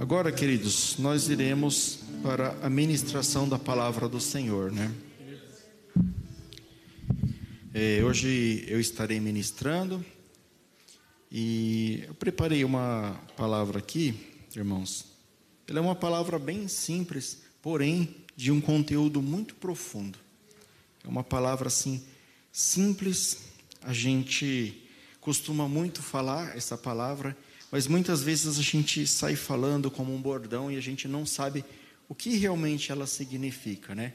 Agora, queridos, nós iremos para a ministração da palavra do Senhor, né? É, hoje eu estarei ministrando e eu preparei uma palavra aqui, irmãos. Ela é uma palavra bem simples, porém de um conteúdo muito profundo. É uma palavra assim simples. A gente costuma muito falar essa palavra mas muitas vezes a gente sai falando como um bordão e a gente não sabe o que realmente ela significa, né?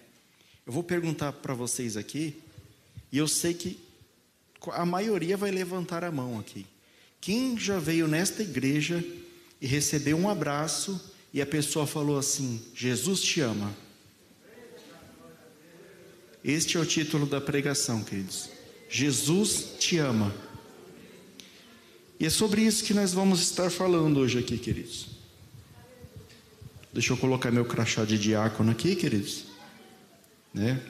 Eu vou perguntar para vocês aqui, e eu sei que a maioria vai levantar a mão aqui. Quem já veio nesta igreja e recebeu um abraço e a pessoa falou assim: Jesus te ama? Este é o título da pregação, queridos. Jesus te ama. E é sobre isso que nós vamos estar falando hoje aqui, queridos. Deixa eu colocar meu crachá de diácono aqui, queridos. Né?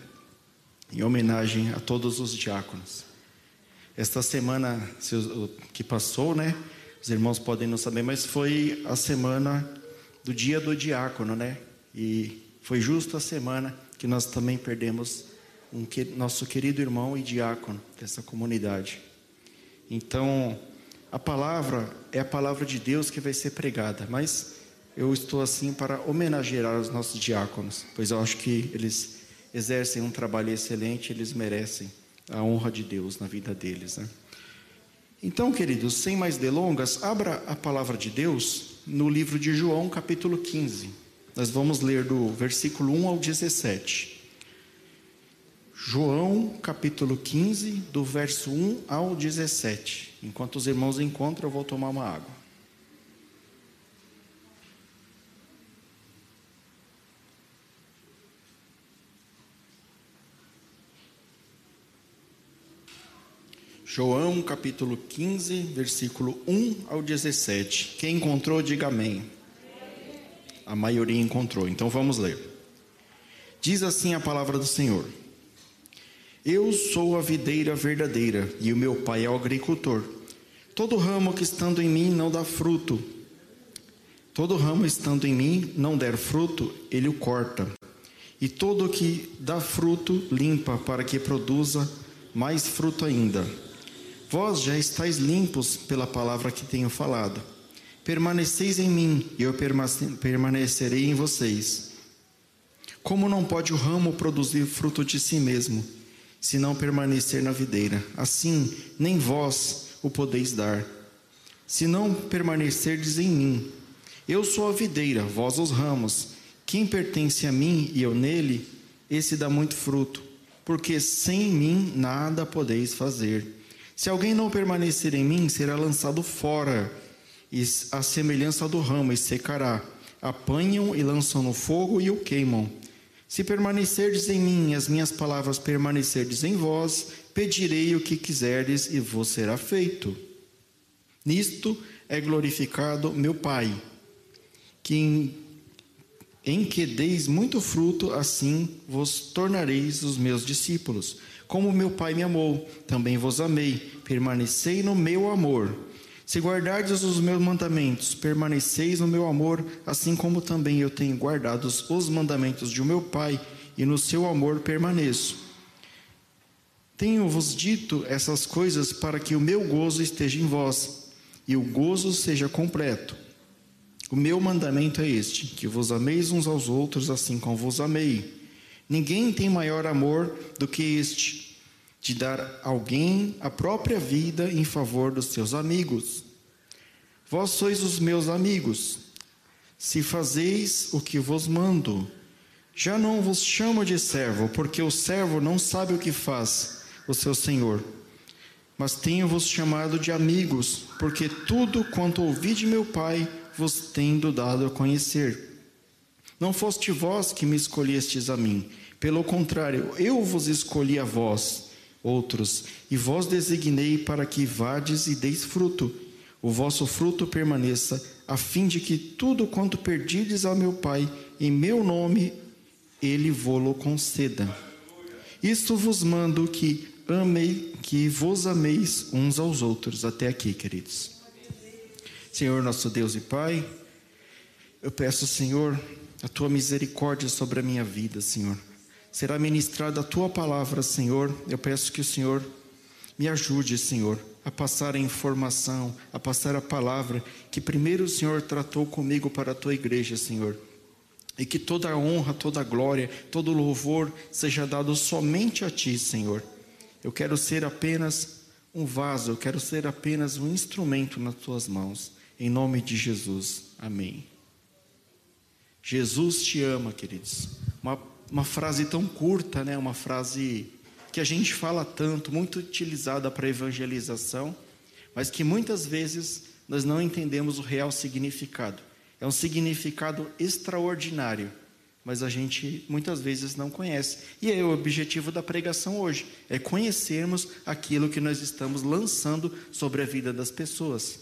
Em homenagem a todos os diáconos. Esta semana que passou, né? Os irmãos podem não saber, mas foi a semana do dia do diácono, né? E foi justo a semana que nós também perdemos um nosso querido irmão e diácono dessa comunidade. Então, a palavra é a palavra de Deus que vai ser pregada, mas eu estou assim para homenagear os nossos diáconos, pois eu acho que eles exercem um trabalho excelente, eles merecem a honra de Deus na vida deles. Né? Então, queridos, sem mais delongas, abra a palavra de Deus no livro de João, capítulo 15. Nós vamos ler do versículo 1 ao 17. João capítulo 15, do verso 1 ao 17. Enquanto os irmãos encontram, eu vou tomar uma água. João capítulo 15, versículo 1 ao 17. Quem encontrou, diga amém. A maioria encontrou, então vamos ler. Diz assim a palavra do Senhor. Eu sou a videira verdadeira e o meu pai é o agricultor. Todo ramo que estando em mim não dá fruto, todo ramo estando em mim não der fruto, ele o corta. E todo que dá fruto, limpa, para que produza mais fruto ainda. Vós já estáis limpos pela palavra que tenho falado. Permaneceis em mim, e eu permanecerei em vocês. Como não pode o ramo produzir fruto de si mesmo? Se não permanecer na videira. Assim, nem vós o podeis dar, se não permanecerdes em mim. Eu sou a videira, vós os ramos. Quem pertence a mim e eu nele, esse dá muito fruto, porque sem mim nada podeis fazer. Se alguém não permanecer em mim, será lançado fora, e a semelhança do ramo, e secará. Apanham e lançam no fogo e o queimam. Se permanecerdes em mim as minhas palavras permanecerdes em vós, pedirei o que quiserdes e vos será feito. Nisto é glorificado meu Pai, que em, em que deis muito fruto, assim vos tornareis os meus discípulos. Como meu Pai me amou, também vos amei. Permanecei no meu amor. Se guardardes os meus mandamentos, permaneceis no meu amor, assim como também eu tenho guardado os mandamentos de meu Pai, e no seu amor permaneço. Tenho-vos dito essas coisas para que o meu gozo esteja em vós, e o gozo seja completo. O meu mandamento é este: que vos ameis uns aos outros, assim como vos amei. Ninguém tem maior amor do que este de dar alguém a própria vida em favor dos seus amigos. Vós sois os meus amigos, se fazeis o que vos mando. Já não vos chamo de servo, porque o servo não sabe o que faz o seu senhor. Mas tenho-vos chamado de amigos, porque tudo quanto ouvi de meu Pai vos tendo dado a conhecer. Não foste vós que me escolhestes a mim, pelo contrário, eu vos escolhi a vós outros, e vós designei para que vades e deis fruto, o vosso fruto permaneça, a fim de que tudo quanto perdides ao meu Pai, em meu nome, ele vô-lo conceda. Isto vos mando que amei, que vos ameis uns aos outros. Até aqui, queridos. Senhor nosso Deus e Pai, Eu peço, Senhor, a tua misericórdia sobre a minha vida, Senhor. Será ministrada a tua palavra, Senhor. Eu peço que o Senhor me ajude, Senhor, a passar a informação, a passar a palavra que primeiro o Senhor tratou comigo para a tua igreja, Senhor. E que toda a honra, toda a glória, todo o louvor seja dado somente a ti, Senhor. Eu quero ser apenas um vaso, eu quero ser apenas um instrumento nas tuas mãos. Em nome de Jesus. Amém. Jesus te ama, queridos. Uma, uma frase tão curta, né? Uma frase que a gente fala tanto, muito utilizada para evangelização, mas que muitas vezes nós não entendemos o real significado. É um significado extraordinário, mas a gente muitas vezes não conhece. E é o objetivo da pregação hoje, é conhecermos aquilo que nós estamos lançando sobre a vida das pessoas.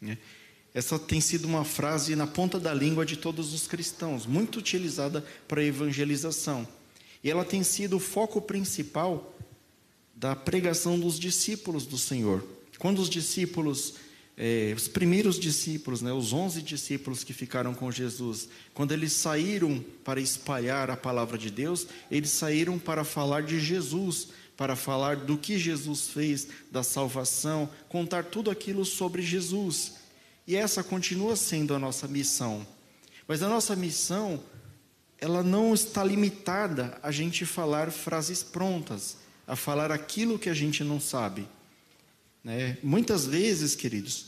Né? Essa tem sido uma frase na ponta da língua de todos os cristãos, muito utilizada para evangelização. E ela tem sido o foco principal da pregação dos discípulos do Senhor. Quando os discípulos, eh, os primeiros discípulos, né, os onze discípulos que ficaram com Jesus, quando eles saíram para espalhar a palavra de Deus, eles saíram para falar de Jesus, para falar do que Jesus fez, da salvação, contar tudo aquilo sobre Jesus. E essa continua sendo a nossa missão. Mas a nossa missão ela não está limitada a gente falar frases prontas, a falar aquilo que a gente não sabe. Né? Muitas vezes, queridos,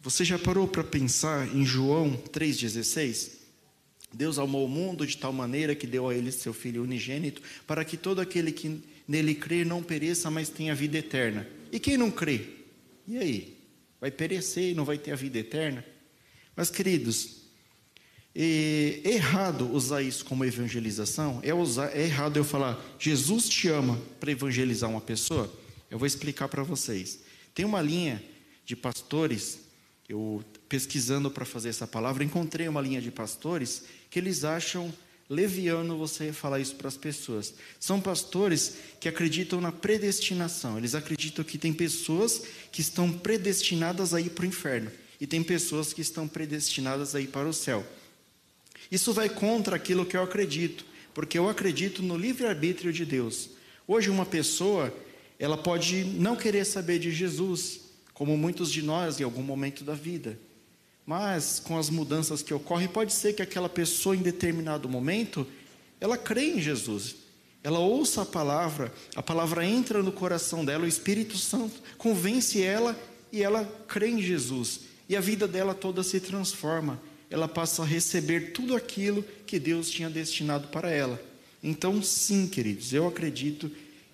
você já parou para pensar em João 3,16? Deus amou o mundo de tal maneira que deu a ele seu Filho unigênito, para que todo aquele que nele crê não pereça, mas tenha vida eterna. E quem não crê? E aí? Vai perecer e não vai ter a vida eterna? Mas, queridos, é errado usar isso como evangelização? É, usar, é errado eu falar, Jesus te ama para evangelizar uma pessoa? Eu vou explicar para vocês. Tem uma linha de pastores, eu pesquisando para fazer essa palavra, encontrei uma linha de pastores que eles acham leviano você falar isso para as pessoas. São pastores que acreditam na predestinação. Eles acreditam que tem pessoas que estão predestinadas a ir para o inferno e tem pessoas que estão predestinadas a ir para o céu. Isso vai contra aquilo que eu acredito, porque eu acredito no livre-arbítrio de Deus. Hoje, uma pessoa, ela pode não querer saber de Jesus, como muitos de nós em algum momento da vida. Mas, com as mudanças que ocorrem, pode ser que aquela pessoa, em determinado momento, ela crê em Jesus. Ela ouça a palavra, a palavra entra no coração dela, o Espírito Santo convence ela e ela crê em Jesus. E a vida dela toda se transforma ela passa a receber tudo aquilo que Deus tinha destinado para ela. Então, sim, queridos, eu acredito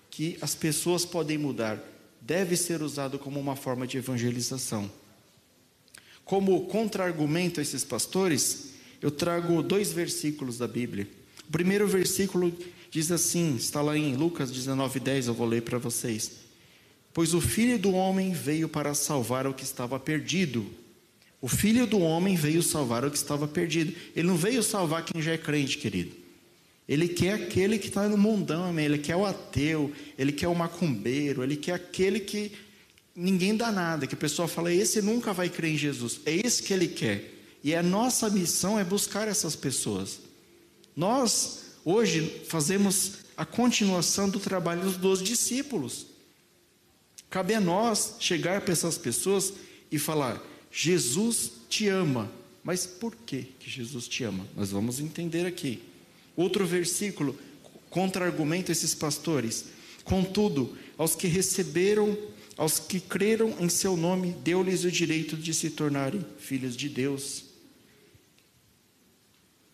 que as pessoas podem mudar, deve ser usado como uma forma de evangelização. Como contra-argumento a esses pastores, eu trago dois versículos da Bíblia. O primeiro versículo diz assim, está lá em Lucas 19:10, eu vou ler para vocês. Pois o filho do homem veio para salvar o que estava perdido. O filho do homem veio salvar o que estava perdido. Ele não veio salvar quem já é crente, querido. Ele quer aquele que está no mundão, amém? Ele quer o ateu, ele quer o macumbeiro, ele quer aquele que ninguém dá nada, que a pessoa fala, esse nunca vai crer em Jesus. É esse que ele quer. E a nossa missão é buscar essas pessoas. Nós, hoje, fazemos a continuação do trabalho dos discípulos. Cabe a nós chegar para essas pessoas e falar: Jesus te ama. Mas por que que Jesus te ama? Nós vamos entender aqui. Outro versículo contra-argumenta esses pastores. Contudo, aos que receberam, aos que creram em seu nome, deu-lhes o direito de se tornarem filhos de Deus.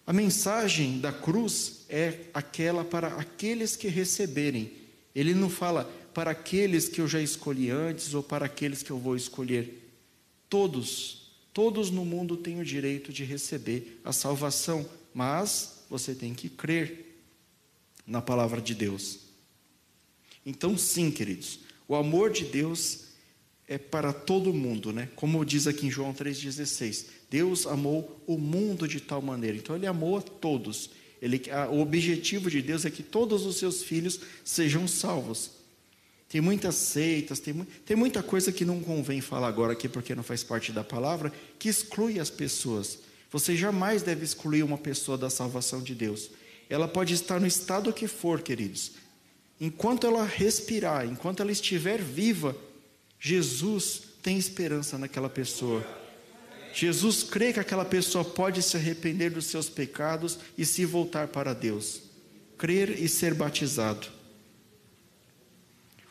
A mensagem da cruz é aquela para aqueles que receberem. Ele não fala para aqueles que eu já escolhi antes ou para aqueles que eu vou escolher. Todos, todos no mundo têm o direito de receber a salvação, mas você tem que crer na palavra de Deus. Então, sim, queridos, o amor de Deus é para todo mundo, né? Como diz aqui em João 3,16: Deus amou o mundo de tal maneira. Então, Ele amou a todos. Ele, a, o objetivo de Deus é que todos os seus filhos sejam salvos. Tem muitas seitas, tem, tem muita coisa que não convém falar agora aqui porque não faz parte da palavra, que exclui as pessoas. Você jamais deve excluir uma pessoa da salvação de Deus. Ela pode estar no estado que for, queridos. Enquanto ela respirar, enquanto ela estiver viva, Jesus tem esperança naquela pessoa. Jesus crê que aquela pessoa pode se arrepender dos seus pecados e se voltar para Deus. Crer e ser batizado.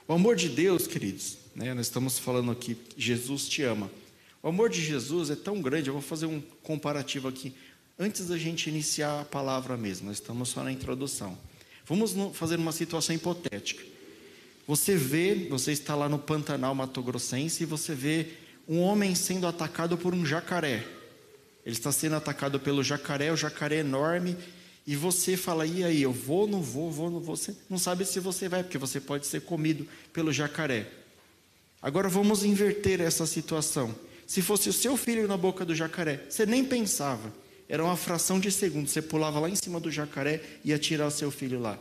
O amor de Deus, queridos, né, nós estamos falando aqui, Jesus te ama. O amor de Jesus é tão grande, eu vou fazer um comparativo aqui, antes da gente iniciar a palavra mesmo, nós estamos só na introdução. Vamos fazer uma situação hipotética. Você vê, você está lá no Pantanal Mato Grossense e você vê um homem sendo atacado por um jacaré. Ele está sendo atacado pelo jacaré, o jacaré é enorme, e você fala, e aí, eu vou, não vou, vou, não vou. Você não sabe se você vai, porque você pode ser comido pelo jacaré. Agora vamos inverter essa situação. Se fosse o seu filho na boca do jacaré, você nem pensava. Era uma fração de segundo. Você pulava lá em cima do jacaré e ia tirar o seu filho lá.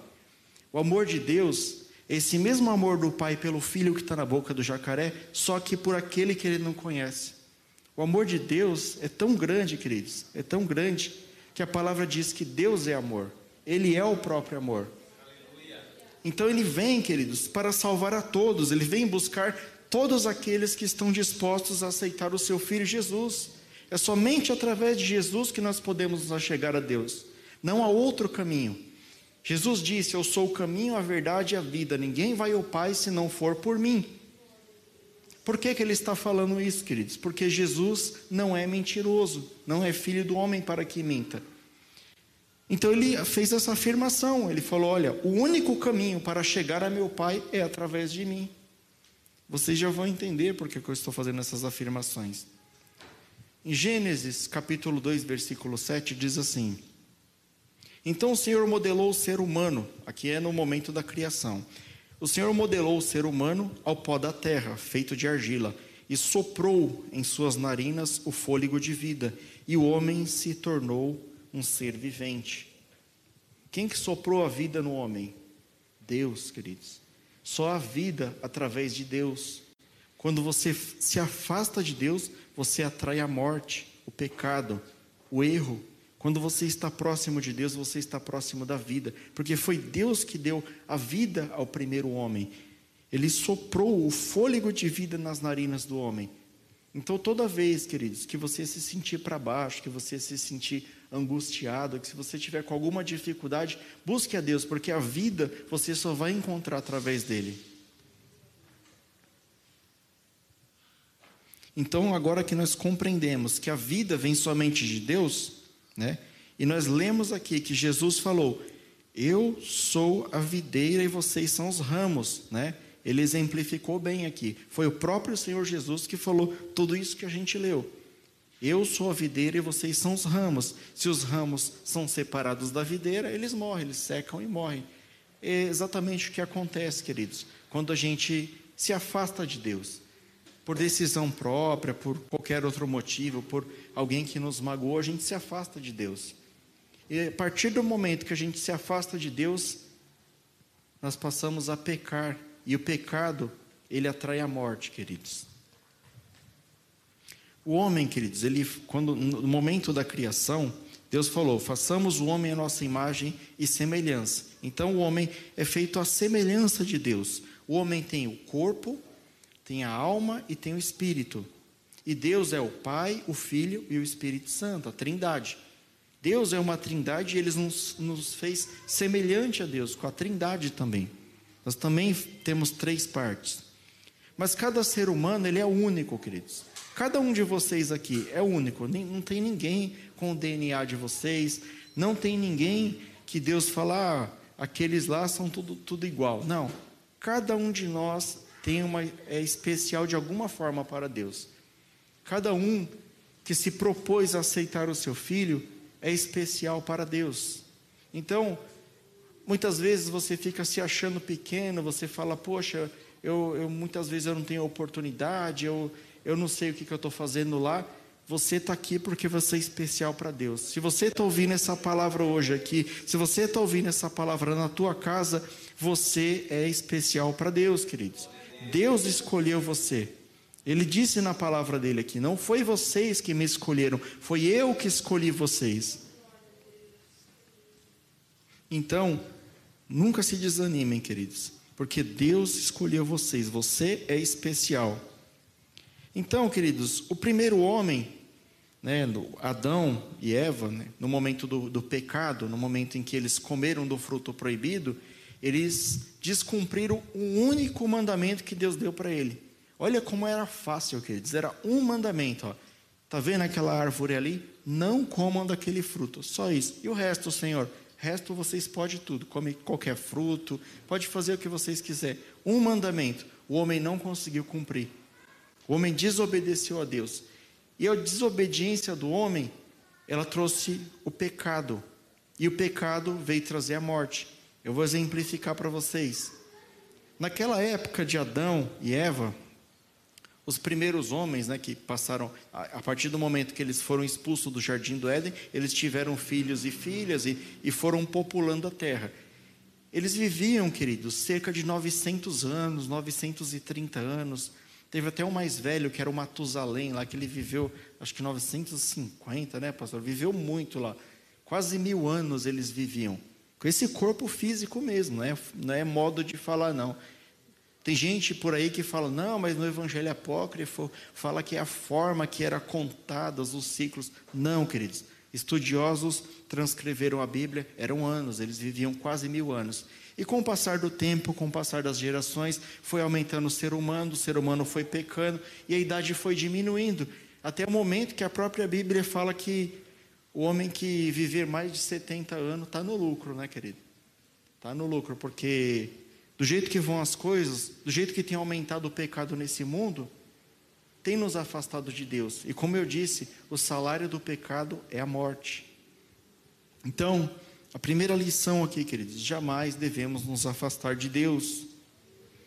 O amor de Deus, esse mesmo amor do pai pelo filho que está na boca do jacaré, só que por aquele que ele não conhece. O amor de Deus é tão grande, queridos, é tão grande que a palavra diz que Deus é amor, Ele é o próprio amor. Então Ele vem, queridos, para salvar a todos, Ele vem buscar todos aqueles que estão dispostos a aceitar o Seu Filho Jesus. É somente através de Jesus que nós podemos nos chegar a Deus, não há outro caminho. Jesus disse: Eu sou o caminho, a verdade e a vida, ninguém vai ao Pai se não for por mim. Por que, que ele está falando isso, queridos? Porque Jesus não é mentiroso, não é filho do homem para que minta. Então ele fez essa afirmação, ele falou: Olha, o único caminho para chegar a meu Pai é através de mim. Vocês já vão entender por que eu estou fazendo essas afirmações. Em Gênesis capítulo 2, versículo 7, diz assim: Então o Senhor modelou o ser humano, aqui é no momento da criação o Senhor modelou o ser humano ao pó da terra, feito de argila, e soprou em suas narinas o fôlego de vida, e o homem se tornou um ser vivente. Quem que soprou a vida no homem? Deus, queridos. Só a vida através de Deus. Quando você se afasta de Deus, você atrai a morte, o pecado, o erro, quando você está próximo de Deus, você está próximo da vida, porque foi Deus que deu a vida ao primeiro homem. Ele soprou o fôlego de vida nas narinas do homem. Então, toda vez, queridos, que você se sentir para baixo, que você se sentir angustiado, que se você tiver com alguma dificuldade, busque a Deus, porque a vida você só vai encontrar através dele. Então, agora que nós compreendemos que a vida vem somente de Deus, né? E nós lemos aqui que Jesus falou: Eu sou a videira e vocês são os ramos. Né? Ele exemplificou bem aqui. Foi o próprio Senhor Jesus que falou tudo isso que a gente leu. Eu sou a videira e vocês são os ramos. Se os ramos são separados da videira, eles morrem, eles secam e morrem. É exatamente o que acontece, queridos, quando a gente se afasta de Deus por decisão própria, por qualquer outro motivo, por alguém que nos magoou, a gente se afasta de Deus. E a partir do momento que a gente se afasta de Deus, nós passamos a pecar. E o pecado, ele atrai a morte, queridos. O homem, queridos, ele, quando, no momento da criação, Deus falou: façamos o homem a nossa imagem e semelhança. Então o homem é feito à semelhança de Deus. O homem tem o corpo, tem a alma e tem o espírito. E Deus é o Pai, o Filho e o Espírito Santo, a Trindade. Deus é uma Trindade e Ele nos, nos fez semelhante a Deus, com a Trindade também. Nós também temos três partes. Mas cada ser humano, ele é único, queridos. Cada um de vocês aqui é único. Não tem ninguém com o DNA de vocês. Não tem ninguém que Deus fala, ah, aqueles lá são tudo, tudo igual. Não. Cada um de nós tem uma é especial de alguma forma para Deus. Cada um que se propôs a aceitar o seu filho é especial para Deus. Então, muitas vezes você fica se achando pequeno, você fala, poxa, eu, eu muitas vezes eu não tenho oportunidade, eu, eu não sei o que, que eu estou fazendo lá. Você está aqui porque você é especial para Deus. Se você está ouvindo essa palavra hoje aqui, se você está ouvindo essa palavra na tua casa, você é especial para Deus, queridos. Deus escolheu você. Ele disse na palavra dele aqui: Não foi vocês que me escolheram, foi eu que escolhi vocês. Então, nunca se desanimem, queridos, porque Deus escolheu vocês, você é especial. Então, queridos, o primeiro homem, né, Adão e Eva, né, no momento do, do pecado, no momento em que eles comeram do fruto proibido, eles descumpriram o único mandamento que Deus deu para ele. Olha como era fácil, queridos. Era um mandamento. Ó. Tá vendo aquela árvore ali? Não comam daquele fruto. Só isso. E o resto, Senhor? resto vocês podem tudo. Come qualquer fruto, pode fazer o que vocês quiserem. Um mandamento, o homem não conseguiu cumprir. O homem desobedeceu a Deus. E a desobediência do homem, ela trouxe o pecado. E o pecado veio trazer a morte. Eu vou exemplificar para vocês. Naquela época de Adão e Eva, os primeiros homens, né, que passaram, a, partir do momento que eles foram expulsos do jardim do Éden, eles tiveram filhos e filhas e, e foram populando a terra. Eles viviam, queridos, cerca de 900 anos, 930 anos. Teve até o mais velho, que era o Matusalém, lá que ele viveu, acho que 950, né, pastor? Viveu muito lá. Quase mil anos eles viviam. Com esse corpo físico mesmo, não é, não é modo de falar, não. Tem gente por aí que fala, não, mas no Evangelho Apócrifo fala que é a forma que era contadas os ciclos. Não, queridos. Estudiosos transcreveram a Bíblia, eram anos, eles viviam quase mil anos. E com o passar do tempo, com o passar das gerações, foi aumentando o ser humano, o ser humano foi pecando e a idade foi diminuindo. Até o momento que a própria Bíblia fala que o homem que viver mais de 70 anos está no lucro, né, querido? Está no lucro, porque do jeito que vão as coisas, do jeito que tem aumentado o pecado nesse mundo, tem nos afastado de Deus. E como eu disse, o salário do pecado é a morte. Então, a primeira lição aqui, queridos, jamais devemos nos afastar de Deus.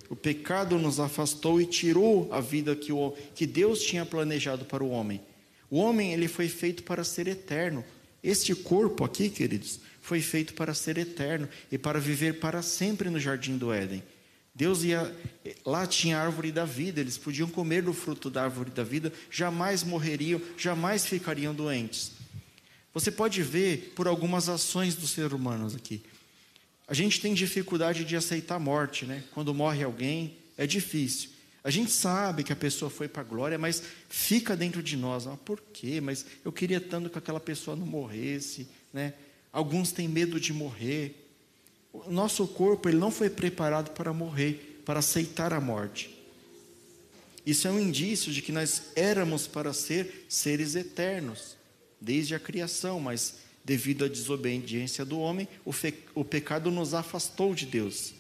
O pecado nos afastou e tirou a vida que, o, que Deus tinha planejado para o homem. O homem ele foi feito para ser eterno. Este corpo aqui, queridos, foi feito para ser eterno e para viver para sempre no jardim do Éden. Deus ia lá tinha a árvore da vida, eles podiam comer do fruto da árvore da vida, jamais morreriam, jamais ficariam doentes. Você pode ver por algumas ações dos seres humanos aqui. A gente tem dificuldade de aceitar a morte, né? Quando morre alguém, é difícil. A gente sabe que a pessoa foi para a glória, mas fica dentro de nós. Ah, por quê? Mas eu queria tanto que aquela pessoa não morresse, né? Alguns têm medo de morrer. O nosso corpo ele não foi preparado para morrer, para aceitar a morte. Isso é um indício de que nós éramos para ser seres eternos, desde a criação, mas devido à desobediência do homem, o, o pecado nos afastou de Deus.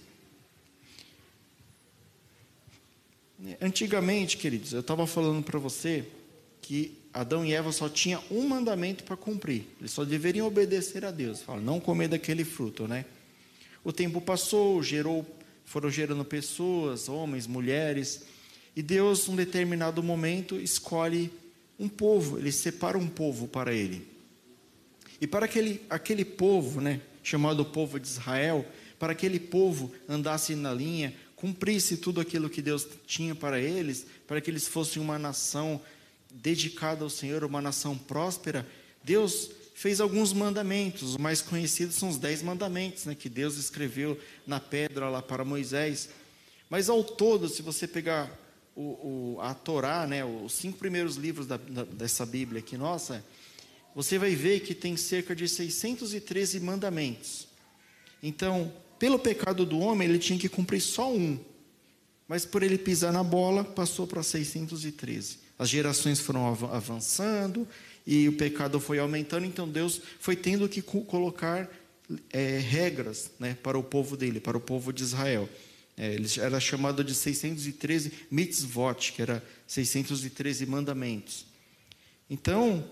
Antigamente, queridos, eu estava falando para você que Adão e Eva só tinham um mandamento para cumprir. Eles só deveriam obedecer a Deus. Fala, não comer daquele fruto, né? O tempo passou, gerou, foram gerando pessoas, homens, mulheres, e Deus, num determinado momento, escolhe um povo. Ele separa um povo para ele. E para aquele, aquele povo, né, chamado povo de Israel, para aquele povo andasse na linha, cumprisse tudo aquilo que Deus tinha para eles, para que eles fossem uma nação dedicada ao Senhor, uma nação próspera, Deus fez alguns mandamentos. Os mais conhecidos são os dez mandamentos, né, que Deus escreveu na pedra lá para Moisés. Mas ao todo, se você pegar o, o, a Torá, né, os cinco primeiros livros da, da, dessa Bíblia aqui nossa, você vai ver que tem cerca de 613 mandamentos. Então, pelo pecado do homem, ele tinha que cumprir só um. Mas por ele pisar na bola, passou para 613. As gerações foram avançando e o pecado foi aumentando, então Deus foi tendo que colocar é, regras né, para o povo dele, para o povo de Israel. É, ele era chamado de 613 mitzvot, que era 613 mandamentos. Então,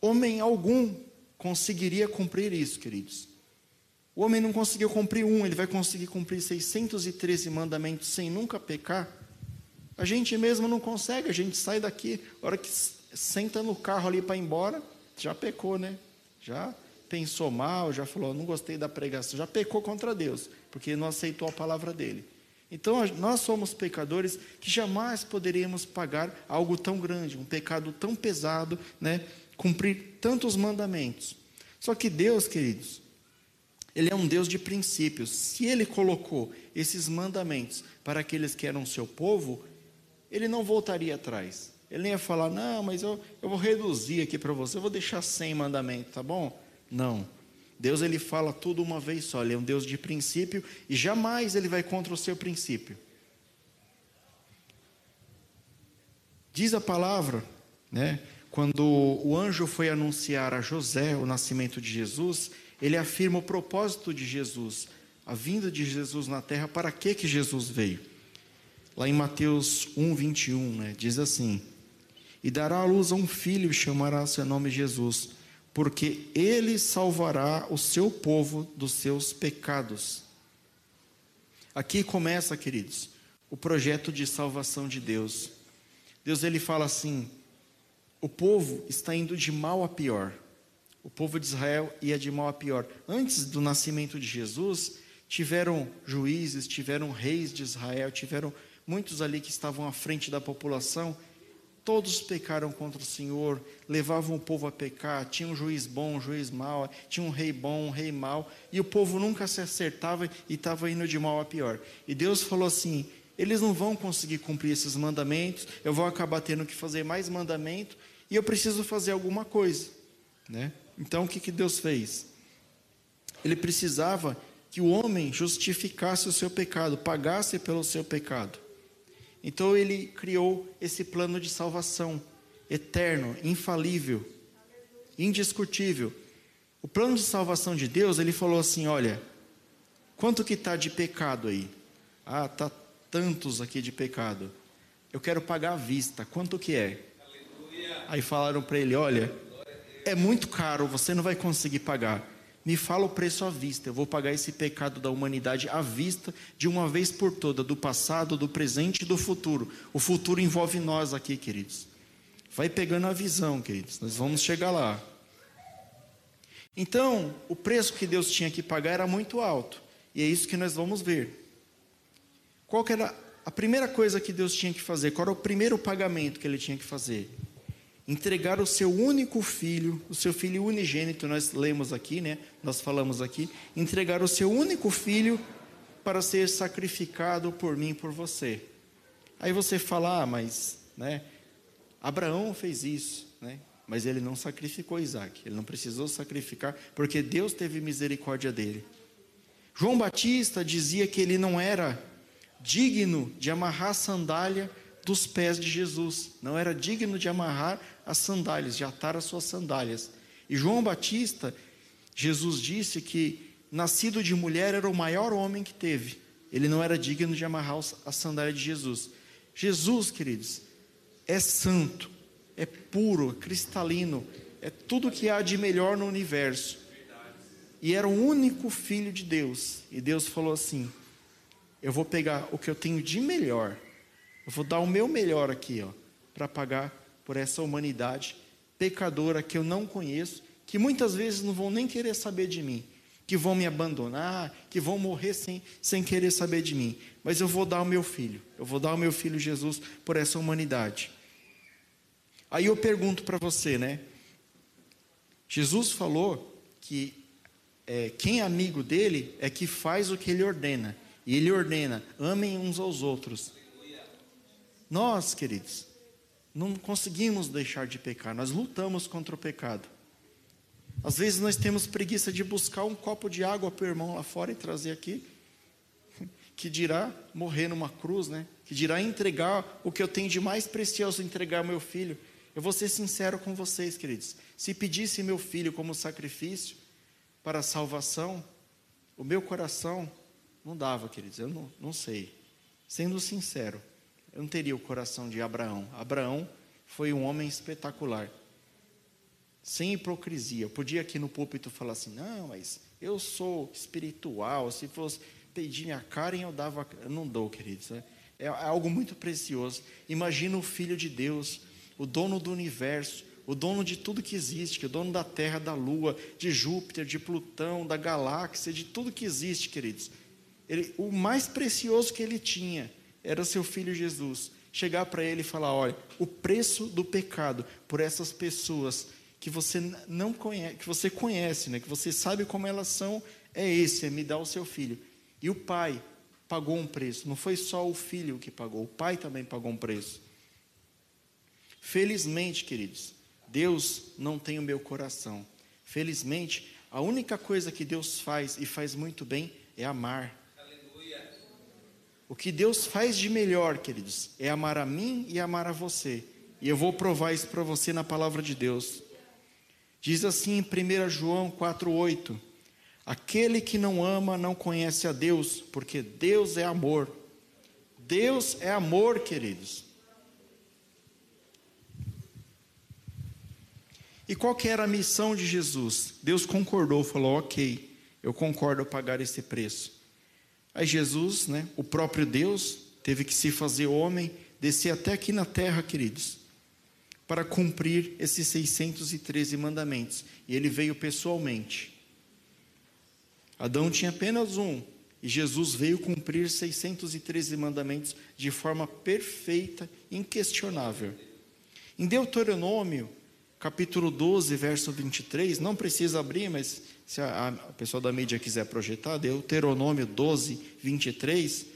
homem algum conseguiria cumprir isso, queridos. O homem não conseguiu cumprir um, ele vai conseguir cumprir 613 mandamentos sem nunca pecar? A gente mesmo não consegue, a gente sai daqui, a hora que senta no carro ali para ir embora, já pecou, né? Já pensou mal, já falou, não gostei da pregação, já pecou contra Deus, porque não aceitou a palavra dele. Então nós somos pecadores que jamais poderíamos pagar algo tão grande, um pecado tão pesado, né? Cumprir tantos mandamentos. Só que Deus, queridos, Ele é um Deus de princípios. Se Ele colocou esses mandamentos para aqueles que eram seu povo, Ele não voltaria atrás. Ele nem ia falar, não, mas eu, eu vou reduzir aqui para você, eu vou deixar sem mandamento, tá bom? Não. Deus ele fala tudo uma vez só, ele é um Deus de princípio e jamais ele vai contra o seu princípio. Diz a palavra, né? Quando o anjo foi anunciar a José o nascimento de Jesus, ele afirma o propósito de Jesus, a vinda de Jesus na terra, para que que Jesus veio. Lá em Mateus 1, 21, né, diz assim: E dará à luz a um filho e chamará seu nome Jesus porque ele salvará o seu povo dos seus pecados. Aqui começa, queridos, o projeto de salvação de Deus. Deus ele fala assim: o povo está indo de mal a pior. O povo de Israel ia de mal a pior. Antes do nascimento de Jesus, tiveram juízes, tiveram reis de Israel, tiveram muitos ali que estavam à frente da população Todos pecaram contra o Senhor, levavam o povo a pecar, tinha um juiz bom, um juiz mau, tinha um rei bom, um rei mau, e o povo nunca se acertava e estava indo de mal a pior. E Deus falou assim: eles não vão conseguir cumprir esses mandamentos, eu vou acabar tendo que fazer mais mandamento, e eu preciso fazer alguma coisa. Né? Então o que, que Deus fez? Ele precisava que o homem justificasse o seu pecado, pagasse pelo seu pecado. Então ele criou esse plano de salvação eterno, infalível, indiscutível. O plano de salvação de Deus, ele falou assim: olha, quanto que está de pecado aí? Ah, tá tantos aqui de pecado. Eu quero pagar à vista. Quanto que é? Aleluia. Aí falaram para ele: olha, é muito caro, você não vai conseguir pagar. Me fala o preço à vista. Eu vou pagar esse pecado da humanidade à vista, de uma vez por toda, do passado, do presente e do futuro. O futuro envolve nós aqui, queridos. Vai pegando a visão, queridos. Nós vamos chegar lá. Então, o preço que Deus tinha que pagar era muito alto. E é isso que nós vamos ver. Qual era a primeira coisa que Deus tinha que fazer? Qual era o primeiro pagamento que ele tinha que fazer? Entregar o seu único filho, o seu filho unigênito, nós lemos aqui, né? Nós falamos aqui, entregar o seu único filho para ser sacrificado por mim por você. Aí você fala, ah, mas, né? Abraão fez isso, né? Mas ele não sacrificou Isaac, ele não precisou sacrificar, porque Deus teve misericórdia dele. João Batista dizia que ele não era digno de amarrar sandália dos pés de Jesus, não era digno de amarrar as sandálias, de atar as suas sandálias. E João Batista, Jesus disse que nascido de mulher era o maior homem que teve. Ele não era digno de amarrar a sandália de Jesus. Jesus, queridos, é santo, é puro, é cristalino, é tudo que há de melhor no universo. E era o único filho de Deus. E Deus falou assim: Eu vou pegar o que eu tenho de melhor, eu vou dar o meu melhor aqui, ó, para pagar por essa humanidade pecadora que eu não conheço, que muitas vezes não vão nem querer saber de mim, que vão me abandonar, que vão morrer sem, sem querer saber de mim. Mas eu vou dar o meu filho, eu vou dar o meu filho Jesus por essa humanidade. Aí eu pergunto para você, né? Jesus falou que é, quem é amigo dele é que faz o que ele ordena. E ele ordena: amem uns aos outros. Nós, queridos, não conseguimos deixar de pecar, nós lutamos contra o pecado. Às vezes nós temos preguiça de buscar um copo de água para o irmão lá fora e trazer aqui, que dirá morrer numa cruz, né? Que dirá entregar o que eu tenho de mais precioso, entregar meu filho. Eu vou ser sincero com vocês, queridos. Se pedisse meu filho como sacrifício para a salvação, o meu coração não dava, queridos. Eu não, não sei. Sendo sincero, eu não teria o coração de Abraão. Abraão foi um homem espetacular, sem hipocrisia. Eu podia aqui no púlpito falar assim: não, mas eu sou espiritual. Se fosse pedir minha cara, eu dava. Eu não dou, queridos. Né? É algo muito precioso. Imagina o Filho de Deus, o dono do universo, o dono de tudo que existe, que é o dono da Terra, da Lua, de Júpiter, de Plutão, da galáxia, de tudo que existe, queridos. Ele, o mais precioso que ele tinha era seu filho Jesus. Chegar para ele e falar: olha, o preço do pecado por essas pessoas que você não conhece, que você conhece, né, que você sabe como elas são, é esse, é me dar o seu filho. E o pai pagou um preço. Não foi só o filho que pagou, o pai também pagou um preço. Felizmente, queridos, Deus não tem o meu coração. Felizmente, a única coisa que Deus faz e faz muito bem é amar. O que Deus faz de melhor, queridos, é amar a mim e amar a você. E eu vou provar isso para você na palavra de Deus. Diz assim em 1 João 4,8: Aquele que não ama não conhece a Deus, porque Deus é amor. Deus é amor, queridos. E qual que era a missão de Jesus? Deus concordou, falou: "OK, eu concordo pagar esse preço". Aí Jesus, né, o próprio Deus, teve que se fazer homem, descer até aqui na terra, queridos, para cumprir esses 613 mandamentos. E ele veio pessoalmente. Adão tinha apenas um, e Jesus veio cumprir 613 mandamentos de forma perfeita, inquestionável. Em Deuteronômio, capítulo 12, verso 23, não precisa abrir, mas se a, a pessoa da mídia quiser projetar, Deuteronômio 12, 23,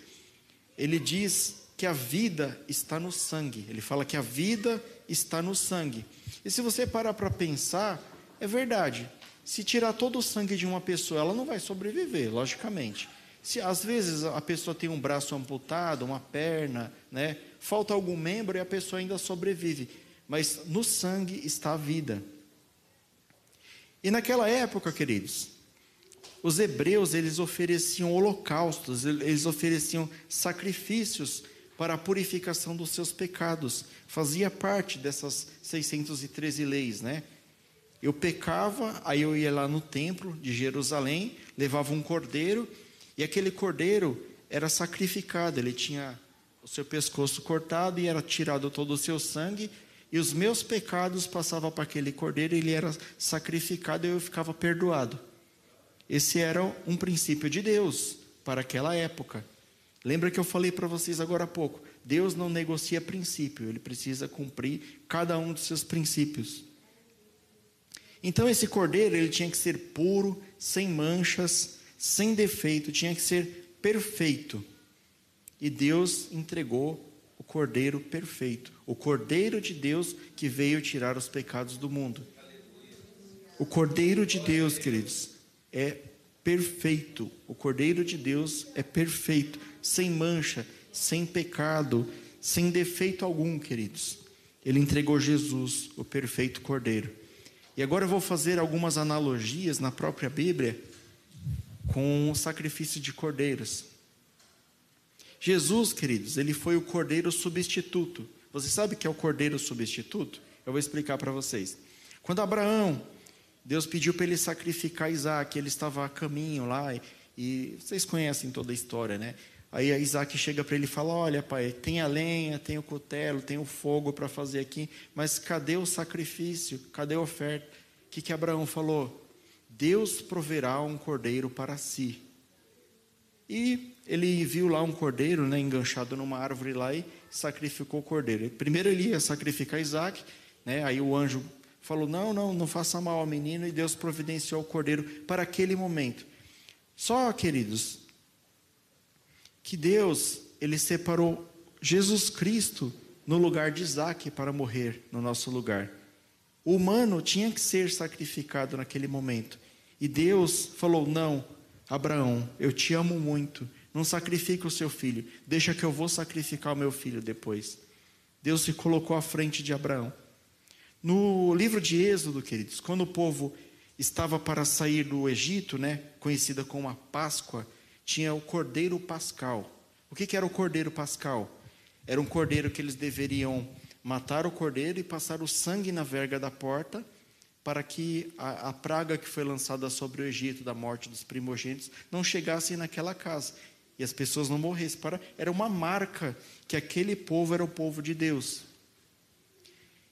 ele diz que a vida está no sangue. Ele fala que a vida está no sangue. E se você parar para pensar, é verdade. Se tirar todo o sangue de uma pessoa, ela não vai sobreviver, logicamente. Se às vezes a pessoa tem um braço amputado, uma perna, né, falta algum membro e a pessoa ainda sobrevive, mas no sangue está a vida. E naquela época, queridos, os hebreus eles ofereciam holocaustos, eles ofereciam sacrifícios para a purificação dos seus pecados. Fazia parte dessas 613 leis, né? Eu pecava, aí eu ia lá no templo de Jerusalém, levava um cordeiro, e aquele cordeiro era sacrificado, ele tinha o seu pescoço cortado e era tirado todo o seu sangue, e os meus pecados passavam para aquele cordeiro, ele era sacrificado e eu ficava perdoado. Esse era um princípio de Deus para aquela época. Lembra que eu falei para vocês agora há pouco? Deus não negocia princípio, ele precisa cumprir cada um dos seus princípios. Então esse cordeiro ele tinha que ser puro, sem manchas, sem defeito, tinha que ser perfeito. E Deus entregou cordeiro perfeito, o cordeiro de Deus que veio tirar os pecados do mundo. O cordeiro de Deus, queridos, é perfeito. O cordeiro de Deus é perfeito, sem mancha, sem pecado, sem defeito algum, queridos. Ele entregou Jesus, o perfeito cordeiro. E agora eu vou fazer algumas analogias na própria Bíblia com o sacrifício de cordeiros. Jesus, queridos, ele foi o cordeiro substituto. Você sabe o que é o cordeiro substituto? Eu vou explicar para vocês. Quando Abraão, Deus pediu para ele sacrificar Isaac, ele estava a caminho lá, e, e vocês conhecem toda a história, né? Aí Isaac chega para ele e fala: Olha, pai, tem a lenha, tem o cutelo, tem o fogo para fazer aqui, mas cadê o sacrifício? Cadê a oferta? O que, que Abraão falou? Deus proverá um cordeiro para si. E ele viu lá um cordeiro né, enganchado numa árvore lá e sacrificou o cordeiro. Primeiro ele ia sacrificar Isaac, né, aí o anjo falou: Não, não, não faça mal ao menino, e Deus providenciou o cordeiro para aquele momento. Só, queridos, que Deus, ele separou Jesus Cristo no lugar de Isaac para morrer no nosso lugar. O humano tinha que ser sacrificado naquele momento. E Deus falou: Não, Abraão, eu te amo muito. Não sacrifica o seu filho. Deixa que eu vou sacrificar o meu filho depois. Deus se colocou à frente de Abraão. No livro de Êxodo, queridos, quando o povo estava para sair do Egito, né, conhecida como a Páscoa, tinha o cordeiro pascal. O que, que era o cordeiro pascal? Era um cordeiro que eles deveriam matar o cordeiro e passar o sangue na verga da porta, para que a, a praga que foi lançada sobre o Egito, da morte dos primogênitos, não chegasse naquela casa e as pessoas não morressem. Para, era uma marca que aquele povo era o povo de Deus.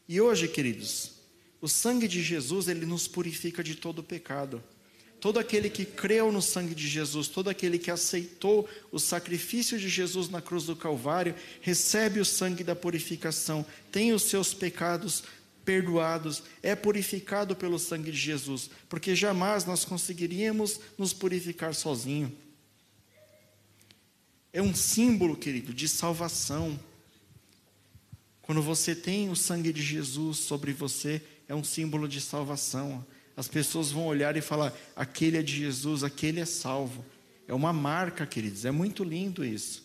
E hoje, queridos, o sangue de Jesus ele nos purifica de todo pecado. todo aquele que creu no sangue de Jesus, todo aquele que aceitou o sacrifício de Jesus na cruz do Calvário, recebe o sangue da purificação, tem os seus pecados perdoados, é purificado pelo sangue de Jesus, porque jamais nós conseguiríamos nos purificar sozinho. É um símbolo, querido, de salvação. Quando você tem o sangue de Jesus sobre você, é um símbolo de salvação. As pessoas vão olhar e falar: aquele é de Jesus, aquele é salvo. É uma marca, queridos, é muito lindo isso.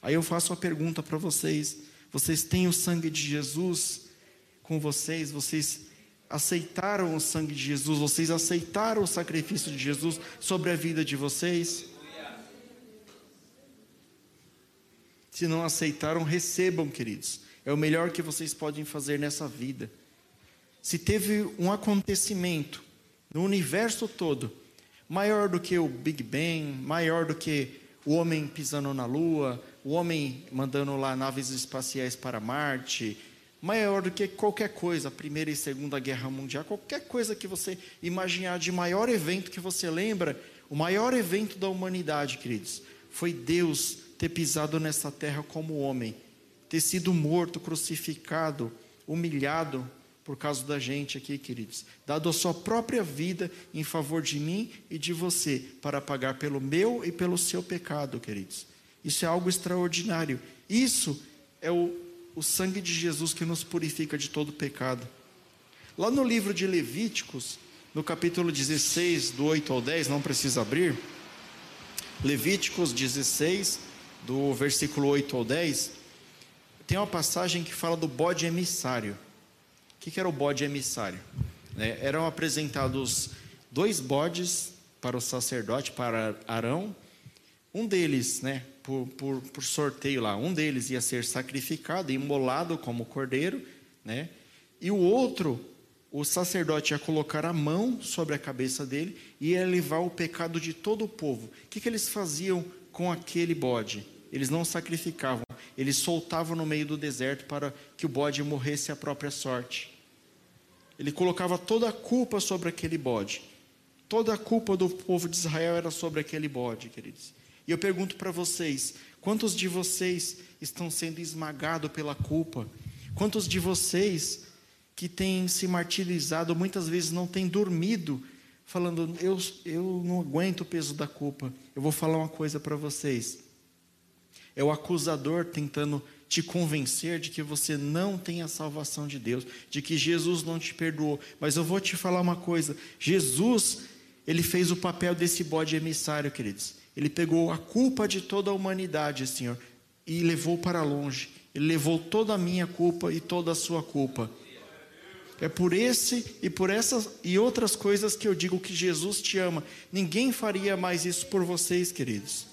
Aí eu faço uma pergunta para vocês: vocês têm o sangue de Jesus com vocês? Vocês aceitaram o sangue de Jesus? Vocês aceitaram o sacrifício de Jesus sobre a vida de vocês? Se não aceitaram, recebam, queridos. É o melhor que vocês podem fazer nessa vida. Se teve um acontecimento no universo todo, maior do que o Big Bang, maior do que o homem pisando na Lua, o homem mandando lá naves espaciais para Marte, maior do que qualquer coisa, a Primeira e Segunda Guerra Mundial, qualquer coisa que você imaginar de maior evento que você lembra, o maior evento da humanidade, queridos, foi Deus ter pisado nessa terra como homem, ter sido morto, crucificado, humilhado, por causa da gente aqui, queridos, dado a sua própria vida em favor de mim e de você, para pagar pelo meu e pelo seu pecado, queridos. Isso é algo extraordinário. Isso é o, o sangue de Jesus que nos purifica de todo pecado. Lá no livro de Levíticos, no capítulo 16, do 8 ao 10, não precisa abrir. Levíticos 16, do versículo 8 ao 10, tem uma passagem que fala do bode emissário que, que era o bode emissário? É, eram apresentados dois bodes para o sacerdote, para Arão. Um deles, né, por, por, por sorteio lá, um deles ia ser sacrificado, imolado como cordeiro, né? E o outro, o sacerdote ia colocar a mão sobre a cabeça dele e ia levar o pecado de todo o povo. O que, que eles faziam com aquele bode? Eles não sacrificavam, eles soltavam no meio do deserto para que o bode morresse à própria sorte. Ele colocava toda a culpa sobre aquele bode. Toda a culpa do povo de Israel era sobre aquele bode, queridos. E eu pergunto para vocês: quantos de vocês estão sendo esmagados pela culpa? Quantos de vocês que têm se martirizado, muitas vezes não têm dormido, falando, eu, eu não aguento o peso da culpa? Eu vou falar uma coisa para vocês. É o acusador tentando te convencer de que você não tem a salvação de Deus, de que Jesus não te perdoou. Mas eu vou te falar uma coisa: Jesus, ele fez o papel desse bode emissário, queridos. Ele pegou a culpa de toda a humanidade, Senhor, e levou para longe. Ele levou toda a minha culpa e toda a sua culpa. É por esse e por essas e outras coisas que eu digo que Jesus te ama. Ninguém faria mais isso por vocês, queridos.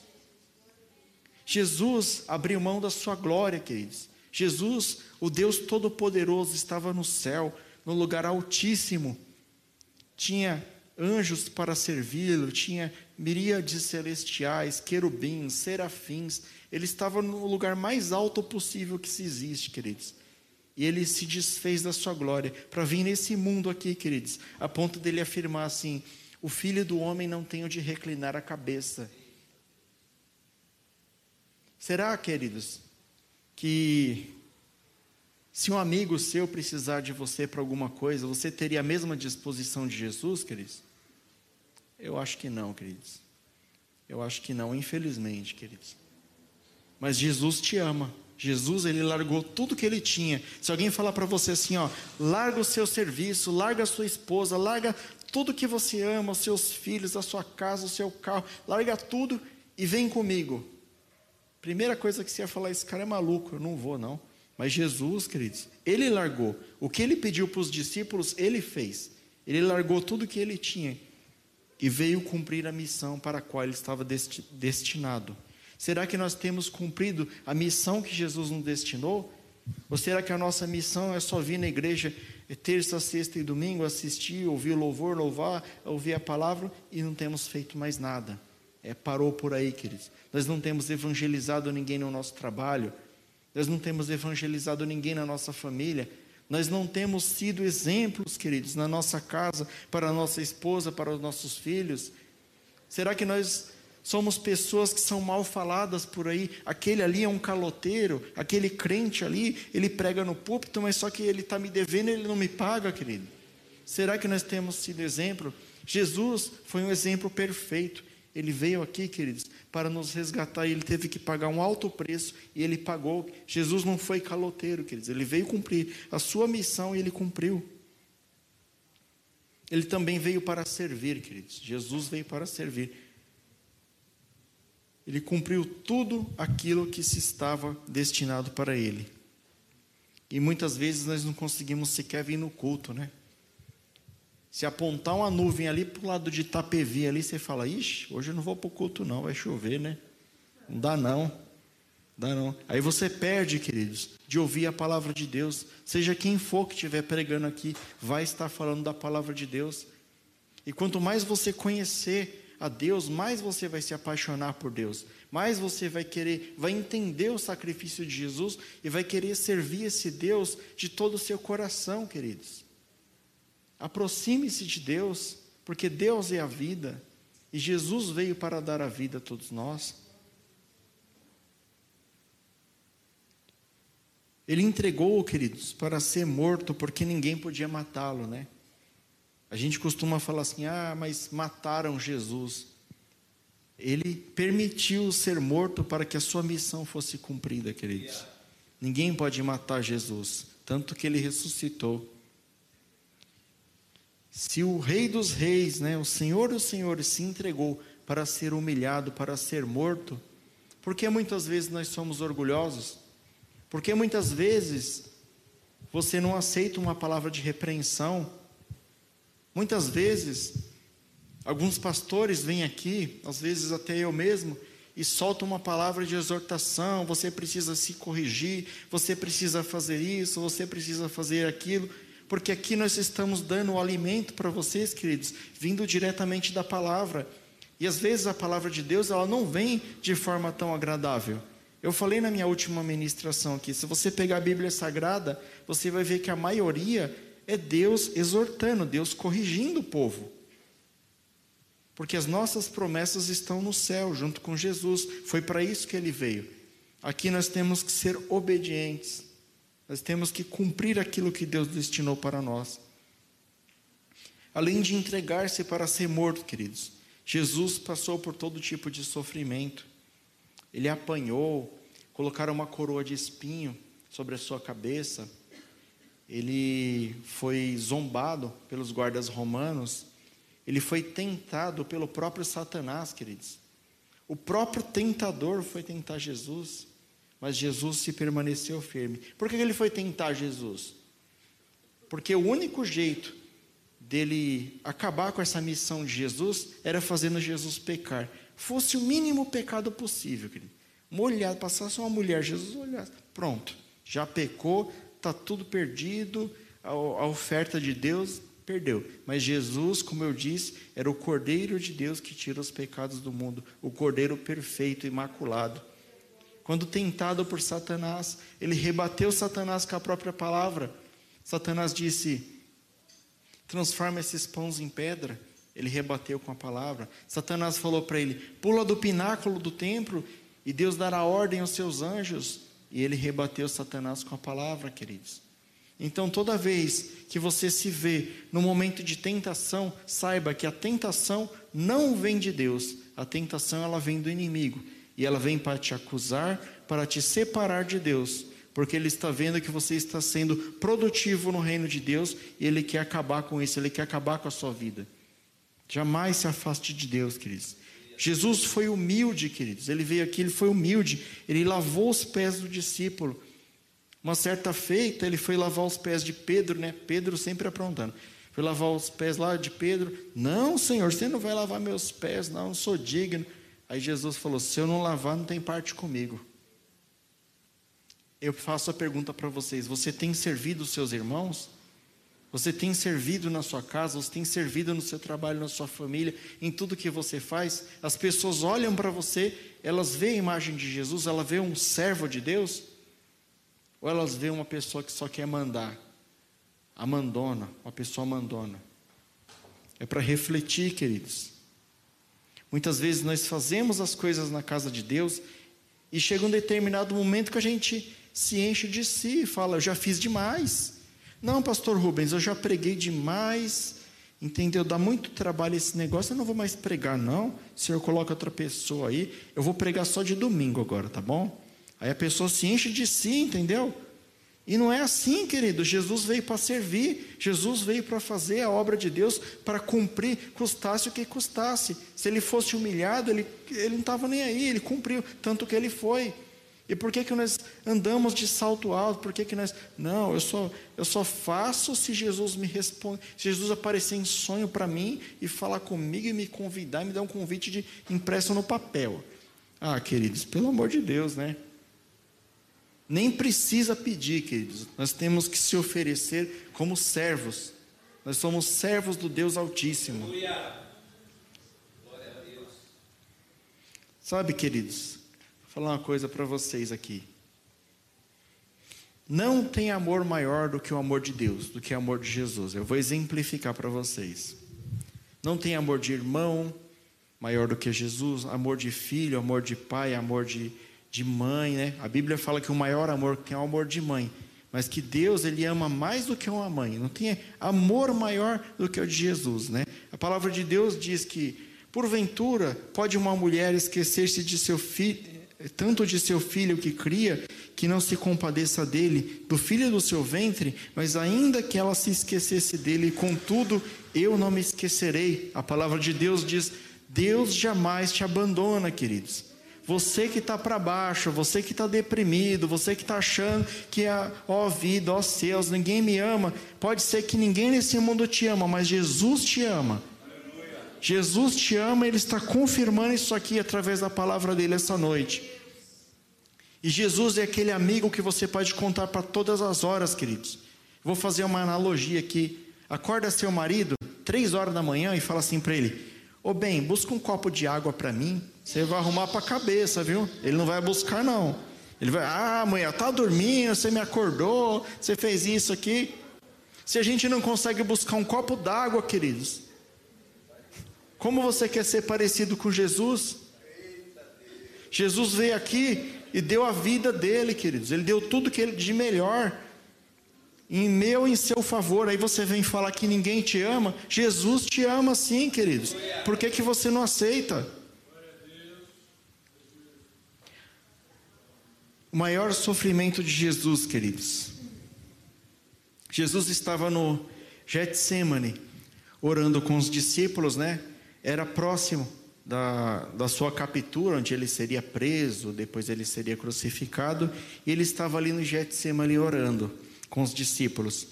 Jesus abriu mão da sua glória, queridos. Jesus, o Deus Todo-Poderoso, estava no céu, no lugar altíssimo. Tinha anjos para servi-lo, tinha miríades celestiais, querubins, serafins. Ele estava no lugar mais alto possível que se existe, queridos. E ele se desfez da sua glória para vir nesse mundo aqui, queridos, a ponto dele afirmar assim: o filho do homem não tem onde reclinar a cabeça. Será, queridos, que se um amigo seu precisar de você para alguma coisa, você teria a mesma disposição de Jesus, queridos? Eu acho que não, queridos. Eu acho que não, infelizmente, queridos. Mas Jesus te ama. Jesus, ele largou tudo que ele tinha. Se alguém falar para você assim, ó, larga o seu serviço, larga a sua esposa, larga tudo que você ama, os seus filhos, a sua casa, o seu carro, larga tudo e vem comigo. Primeira coisa que você ia falar, esse cara é maluco, eu não vou não. Mas Jesus, queridos, ele largou. O que ele pediu para os discípulos, ele fez. Ele largou tudo que ele tinha e veio cumprir a missão para a qual ele estava destinado. Será que nós temos cumprido a missão que Jesus nos destinou? Ou será que a nossa missão é só vir na igreja terça, sexta e domingo, assistir, ouvir o louvor, louvar, ouvir a palavra e não temos feito mais nada? É, parou por aí, queridos. Nós não temos evangelizado ninguém no nosso trabalho, nós não temos evangelizado ninguém na nossa família, Nós não temos sido exemplos, queridos, na nossa casa, para a nossa esposa, para os nossos filhos. Será que nós somos pessoas que são mal faladas por aí? Aquele ali é um caloteiro, aquele crente ali, ele prega no púlpito, mas só que ele está me devendo e ele não me paga, querido. Será que nós temos sido exemplo? Jesus foi um exemplo perfeito. Ele veio aqui, queridos, para nos resgatar ele teve que pagar um alto preço e ele pagou. Jesus não foi caloteiro, queridos, ele veio cumprir a sua missão e ele cumpriu. Ele também veio para servir, queridos. Jesus veio para servir. Ele cumpriu tudo aquilo que se estava destinado para ele. E muitas vezes nós não conseguimos sequer vir no culto, né? Se apontar uma nuvem ali para o lado de Itapevi, ali, você fala, ixi, hoje eu não vou para o culto não, vai chover, né? Não dá não. Dá não. Aí você perde, queridos, de ouvir a palavra de Deus. Seja quem for que estiver pregando aqui, vai estar falando da palavra de Deus. E quanto mais você conhecer a Deus, mais você vai se apaixonar por Deus. Mais você vai querer, vai entender o sacrifício de Jesus e vai querer servir esse Deus de todo o seu coração, queridos. Aproxime-se de Deus, porque Deus é a vida e Jesus veio para dar a vida a todos nós. Ele entregou, queridos, para ser morto, porque ninguém podia matá-lo, né? A gente costuma falar assim: ah, mas mataram Jesus. Ele permitiu ser morto para que a sua missão fosse cumprida, queridos. Ninguém pode matar Jesus, tanto que ele ressuscitou. Se o Rei dos Reis, né, o Senhor dos Senhores, se entregou para ser humilhado, para ser morto, por que muitas vezes nós somos orgulhosos? Por que muitas vezes você não aceita uma palavra de repreensão? Muitas vezes, alguns pastores vêm aqui, às vezes até eu mesmo, e soltam uma palavra de exortação: você precisa se corrigir, você precisa fazer isso, você precisa fazer aquilo porque aqui nós estamos dando o alimento para vocês, queridos, vindo diretamente da palavra. E às vezes a palavra de Deus, ela não vem de forma tão agradável. Eu falei na minha última ministração aqui, se você pegar a Bíblia Sagrada, você vai ver que a maioria é Deus exortando, Deus corrigindo o povo. Porque as nossas promessas estão no céu, junto com Jesus. Foi para isso que ele veio. Aqui nós temos que ser obedientes. Nós temos que cumprir aquilo que Deus destinou para nós. Além de entregar-se para ser morto, queridos, Jesus passou por todo tipo de sofrimento. Ele apanhou, colocaram uma coroa de espinho sobre a sua cabeça. Ele foi zombado pelos guardas romanos. Ele foi tentado pelo próprio Satanás, queridos. O próprio tentador foi tentar Jesus. Mas Jesus se permaneceu firme. Por que ele foi tentar Jesus? Porque o único jeito dele acabar com essa missão de Jesus era fazendo Jesus pecar. Fosse o mínimo pecado possível, querido. Molhado, passasse uma mulher, Jesus olhasse, pronto, já pecou, está tudo perdido, a, a oferta de Deus perdeu. Mas Jesus, como eu disse, era o Cordeiro de Deus que tira os pecados do mundo, o Cordeiro perfeito, imaculado. Quando tentado por Satanás, ele rebateu Satanás com a própria palavra. Satanás disse: transforma esses pães em pedra. Ele rebateu com a palavra. Satanás falou para ele: pula do pináculo do templo e Deus dará ordem aos seus anjos. E ele rebateu Satanás com a palavra, queridos. Então, toda vez que você se vê no momento de tentação, saiba que a tentação não vem de Deus, a tentação ela vem do inimigo e ela vem para te acusar, para te separar de Deus, porque ele está vendo que você está sendo produtivo no reino de Deus e ele quer acabar com isso, ele quer acabar com a sua vida. Jamais se afaste de Deus, queridos. Jesus foi humilde, queridos. Ele veio aqui, ele foi humilde. Ele lavou os pés do discípulo. Uma certa feita, ele foi lavar os pés de Pedro, né? Pedro sempre aprontando. Foi lavar os pés lá de Pedro. Não, Senhor, você não vai lavar meus pés, não, não sou digno. Aí Jesus falou: Se eu não lavar, não tem parte comigo. Eu faço a pergunta para vocês: Você tem servido os seus irmãos? Você tem servido na sua casa? Você tem servido no seu trabalho, na sua família, em tudo que você faz? As pessoas olham para você, elas veem a imagem de Jesus, elas veem um servo de Deus? Ou elas veem uma pessoa que só quer mandar? a mandona, uma pessoa mandona. É para refletir, queridos. Muitas vezes nós fazemos as coisas na casa de Deus e chega um determinado momento que a gente se enche de si e fala: Eu já fiz demais. Não, pastor Rubens, eu já preguei demais. Entendeu? Dá muito trabalho esse negócio, eu não vou mais pregar, não. O senhor coloca outra pessoa aí, eu vou pregar só de domingo agora, tá bom? Aí a pessoa se enche de si, entendeu? E não é assim, querido. Jesus veio para servir, Jesus veio para fazer a obra de Deus, para cumprir, custasse o que custasse. Se ele fosse humilhado, ele, ele não estava nem aí, ele cumpriu, tanto que ele foi. E por que, que nós andamos de salto alto? Por que, que nós. Não, eu só, eu só faço se Jesus me responde. Se Jesus aparecer em sonho para mim e falar comigo e me convidar, me dar um convite de impresso no papel. Ah, queridos, pelo amor de Deus, né? Nem precisa pedir, queridos. Nós temos que se oferecer como servos. Nós somos servos do Deus Altíssimo. Sabe, queridos, Vou falar uma coisa para vocês aqui. Não tem amor maior do que o amor de Deus, do que o amor de Jesus. Eu vou exemplificar para vocês. Não tem amor de irmão maior do que Jesus, amor de filho, amor de pai, amor de, de mãe, né? A Bíblia fala que o maior amor é o amor de mãe, mas que Deus ele ama mais do que uma mãe. Não tem amor maior do que o de Jesus, né? A palavra de Deus diz que porventura pode uma mulher esquecer-se de seu filho tanto de seu filho que cria, que não se compadeça dele, do filho do seu ventre, mas ainda que ela se esquecesse dele, contudo, eu não me esquecerei. A palavra de Deus diz: Deus jamais te abandona, queridos. Você que está para baixo, você que está deprimido, você que está achando que, ó vida, ó céus, ninguém me ama. Pode ser que ninguém nesse mundo te ama, mas Jesus te ama. Jesus te ama, Ele está confirmando isso aqui através da palavra dele essa noite. E Jesus é aquele amigo que você pode contar para todas as horas, queridos. Vou fazer uma analogia aqui. Acorda seu marido, três horas da manhã, e fala assim para ele: Ô bem, busca um copo de água para mim. Você vai arrumar para a cabeça, viu? Ele não vai buscar, não. Ele vai, ah, mulher, tá dormindo, você me acordou, você fez isso aqui. Se a gente não consegue buscar um copo d'água, queridos, como você quer ser parecido com Jesus? Jesus veio aqui e deu a vida dele, queridos. Ele deu tudo que ele de melhor. Em meu em seu favor. Aí você vem falar que ninguém te ama. Jesus te ama sim, queridos. Por que, que você não aceita? O maior sofrimento de Jesus, queridos. Jesus estava no Getsemane, orando com os discípulos, né? era próximo da, da sua captura, onde ele seria preso, depois ele seria crucificado, e ele estava ali no Getsemane orando com os discípulos.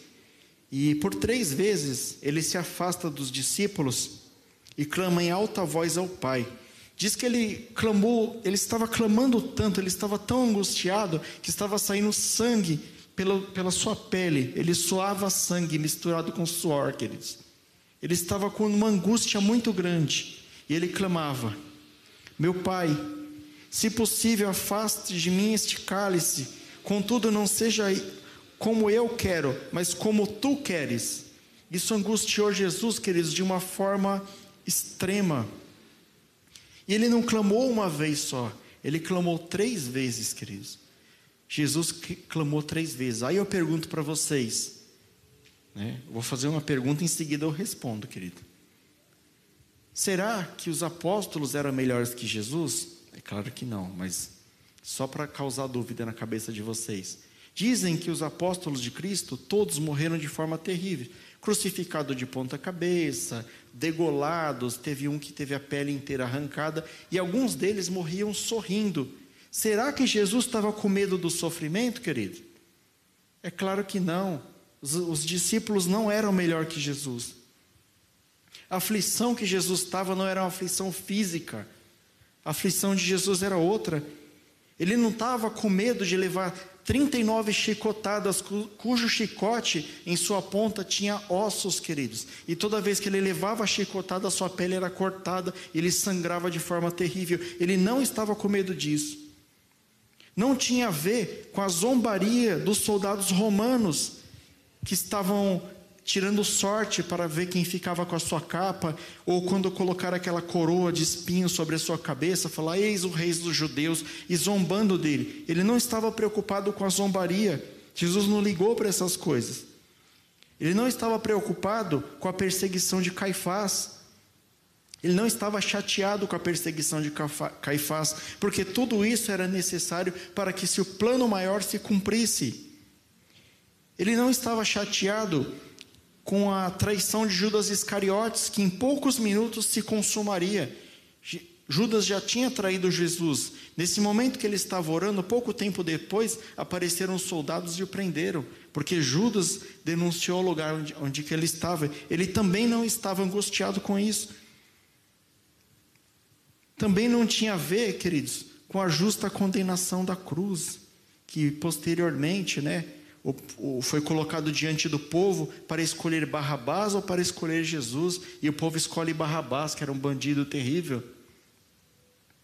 E por três vezes ele se afasta dos discípulos e clama em alta voz ao Pai. Diz que ele clamou, ele estava clamando tanto, ele estava tão angustiado que estava saindo sangue pela, pela sua pele. Ele suava sangue misturado com suor, queridos. Ele estava com uma angústia muito grande e ele clamava: Meu pai, se possível, afaste de mim este cálice, contudo, não seja como eu quero, mas como tu queres. Isso angustiou Jesus, queridos, de uma forma extrema. E ele não clamou uma vez só, ele clamou três vezes, queridos. Jesus clamou três vezes. Aí eu pergunto para vocês: né? Vou fazer uma pergunta em seguida eu respondo, querido. Será que os apóstolos eram melhores que Jesus? É claro que não, mas só para causar dúvida na cabeça de vocês. Dizem que os apóstolos de Cristo todos morreram de forma terrível, crucificado de ponta cabeça, degolados, teve um que teve a pele inteira arrancada e alguns deles morriam sorrindo. Será que Jesus estava com medo do sofrimento, querido? É claro que não. Os, os discípulos não eram melhor que Jesus. A aflição que Jesus estava não era uma aflição física. A aflição de Jesus era outra. Ele não estava com medo de levar 39 chicotadas, cujo chicote em sua ponta tinha ossos, queridos. E toda vez que ele levava a chicotada, sua pele era cortada, ele sangrava de forma terrível. Ele não estava com medo disso. Não tinha a ver com a zombaria dos soldados romanos que estavam tirando sorte para ver quem ficava com a sua capa, ou quando colocar aquela coroa de espinhos sobre a sua cabeça, falar: Eis o rei dos judeus, e zombando dele. Ele não estava preocupado com a zombaria. Jesus não ligou para essas coisas. Ele não estava preocupado com a perseguição de Caifás. Ele não estava chateado com a perseguição de Caifás, porque tudo isso era necessário para que se o plano maior se cumprisse. Ele não estava chateado com a traição de Judas Iscariotes, que em poucos minutos se consumaria. Judas já tinha traído Jesus. Nesse momento que ele estava orando, pouco tempo depois, apareceram os soldados e o prenderam, porque Judas denunciou o lugar onde, onde ele estava. Ele também não estava angustiado com isso também não tinha a ver, queridos, com a justa condenação da cruz, que posteriormente, né, foi colocado diante do povo para escolher Barrabás ou para escolher Jesus, e o povo escolhe Barrabás, que era um bandido terrível.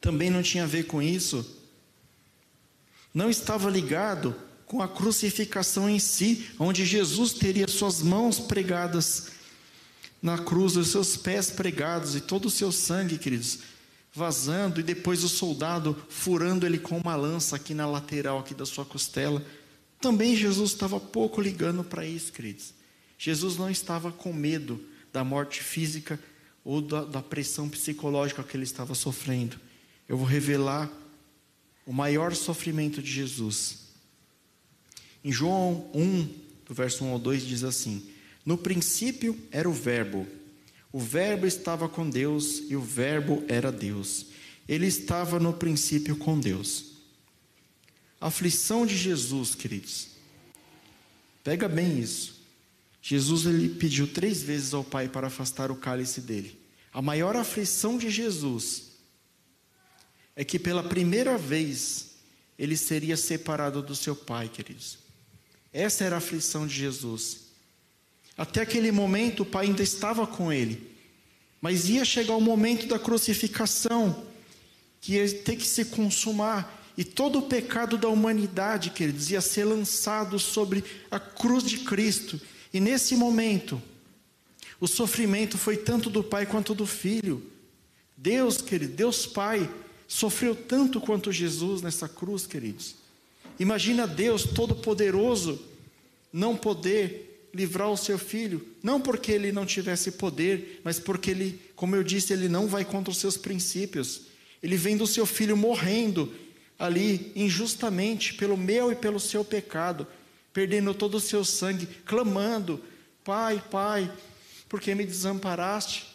Também não tinha a ver com isso. Não estava ligado com a crucificação em si, onde Jesus teria suas mãos pregadas na cruz, os seus pés pregados e todo o seu sangue, queridos, vazando e depois o soldado furando ele com uma lança aqui na lateral aqui da sua costela. Também Jesus estava pouco ligando para isso, queridos. Jesus não estava com medo da morte física ou da, da pressão psicológica que ele estava sofrendo. Eu vou revelar o maior sofrimento de Jesus. Em João 1, do verso 1 ao 2, diz assim: No princípio era o Verbo o Verbo estava com Deus e o Verbo era Deus. Ele estava no princípio com Deus. A aflição de Jesus, queridos. Pega bem isso. Jesus ele pediu três vezes ao Pai para afastar o cálice dele. A maior aflição de Jesus é que pela primeira vez ele seria separado do seu Pai, queridos. Essa era a aflição de Jesus. Até aquele momento o Pai ainda estava com ele. Mas ia chegar o momento da crucificação, que ia ter que se consumar. E todo o pecado da humanidade, queridos, ia ser lançado sobre a cruz de Cristo. E nesse momento, o sofrimento foi tanto do Pai quanto do Filho. Deus, querido, Deus Pai, sofreu tanto quanto Jesus nessa cruz, queridos. Imagina Deus Todo-Poderoso não poder livrar o seu filho, não porque ele não tivesse poder, mas porque ele, como eu disse, ele não vai contra os seus princípios. Ele vem do seu filho morrendo ali injustamente pelo meu e pelo seu pecado, perdendo todo o seu sangue, clamando: Pai, Pai, por que me desamparaste?